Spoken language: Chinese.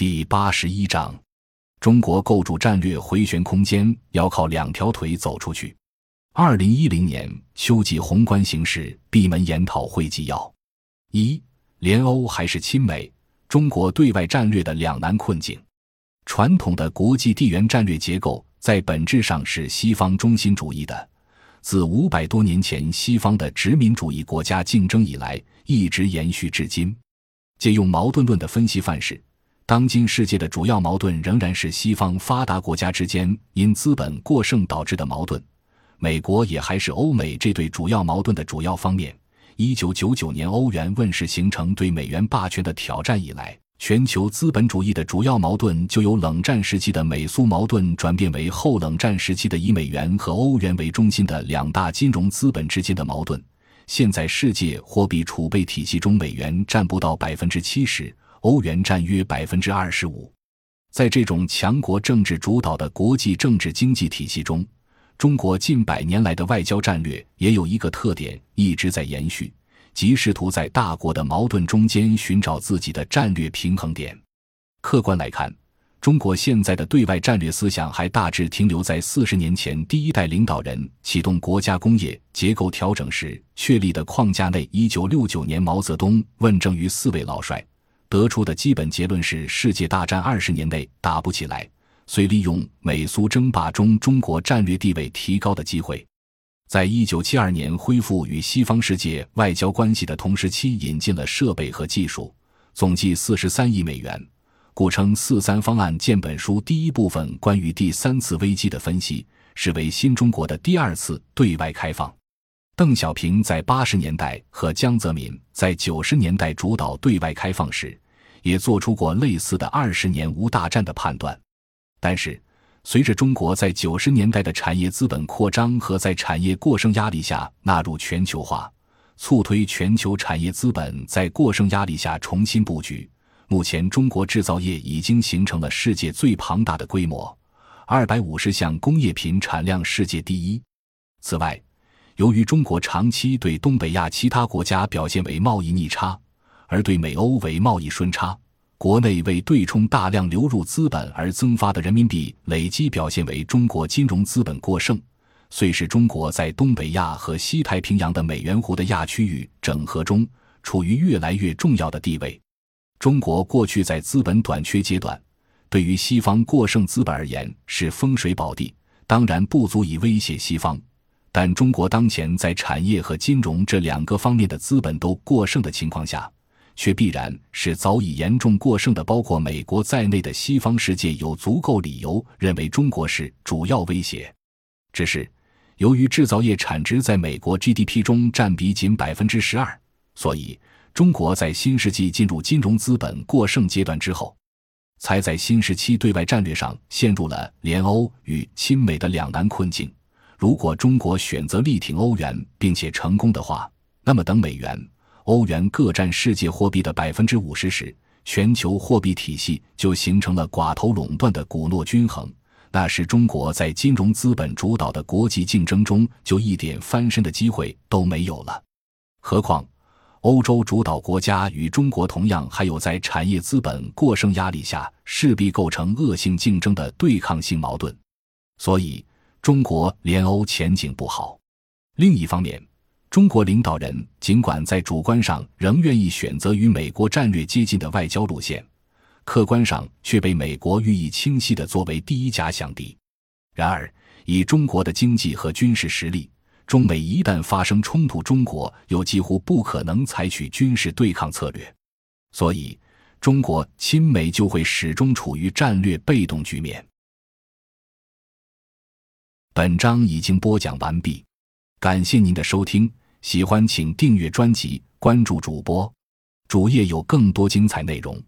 第八十一章：中国构筑战略回旋空间，要靠两条腿走出去。二零一零年秋季宏观形势闭门研讨会纪要：一、联欧还是亲美？中国对外战略的两难困境。传统的国际地缘战略结构在本质上是西方中心主义的，自五百多年前西方的殖民主义国家竞争以来，一直延续至今。借用矛盾论的分析范式，当今世界的主要矛盾仍然是西方发达国家之间因资本过剩导致的矛盾，美国也还是欧美这对主要矛盾的主要方面。一九九九年欧元问世，形成对美元霸权的挑战以来。全球资本主义的主要矛盾就由冷战时期的美苏矛盾转变为后冷战时期的以美元和欧元为中心的两大金融资本之间的矛盾。现在世界货币储备体系中，美元占不到百分之七十，欧元占约百分之二十五。在这种强国政治主导的国际政治经济体系中，中国近百年来的外交战略也有一个特点，一直在延续。即试图在大国的矛盾中间寻找自己的战略平衡点。客观来看，中国现在的对外战略思想还大致停留在四十年前第一代领导人启动国家工业结构调整时确立的框架内。一九六九年，毛泽东问政于四位老帅，得出的基本结论是：世界大战二十年内打不起来，遂利用美苏争霸中中国战略地位提高的机会。在一九七二年恢复与西方世界外交关系的同时期，引进了设备和技术，总计四十三亿美元，故称“四三方案”。建本书第一部分关于第三次危机的分析，是为新中国的第二次对外开放。邓小平在八十年代和江泽民在九十年代主导对外开放时，也做出过类似的“二十年无大战”的判断，但是。随着中国在九十年代的产业资本扩张和在产业过剩压力下纳入全球化，促推全球产业资本在过剩压力下重新布局。目前，中国制造业已经形成了世界最庞大的规模，二百五十项工业品产量世界第一。此外，由于中国长期对东北亚其他国家表现为贸易逆差，而对美欧为贸易顺差。国内为对冲大量流入资本而增发的人民币累积表现为中国金融资本过剩，遂使中国在东北亚和西太平洋的美元湖的亚区域整合中处于越来越重要的地位。中国过去在资本短缺阶段，对于西方过剩资本而言是风水宝地，当然不足以威胁西方。但中国当前在产业和金融这两个方面的资本都过剩的情况下。却必然是早已严重过剩的，包括美国在内的西方世界有足够理由认为中国是主要威胁。只是，由于制造业产值在美国 GDP 中占比仅百分之十二，所以中国在新世纪进入金融资本过剩阶段之后，才在新时期对外战略上陷入了联欧与亲美的两难困境。如果中国选择力挺欧元并且成功的话，那么等美元。欧元各占世界货币的百分之五十时，全球货币体系就形成了寡头垄断的古诺均衡。那时，中国在金融资本主导的国际竞争中就一点翻身的机会都没有了。何况，欧洲主导国家与中国同样还有在产业资本过剩压力下势必构成恶性竞争的对抗性矛盾。所以，中国联欧前景不好。另一方面，中国领导人尽管在主观上仍愿意选择与美国战略接近的外交路线，客观上却被美国予以清晰的作为第一假想敌。然而，以中国的经济和军事实力，中美一旦发生冲突，中国又几乎不可能采取军事对抗策略，所以中国亲美就会始终处于战略被动局面。本章已经播讲完毕，感谢您的收听。喜欢请订阅专辑，关注主播，主页有更多精彩内容。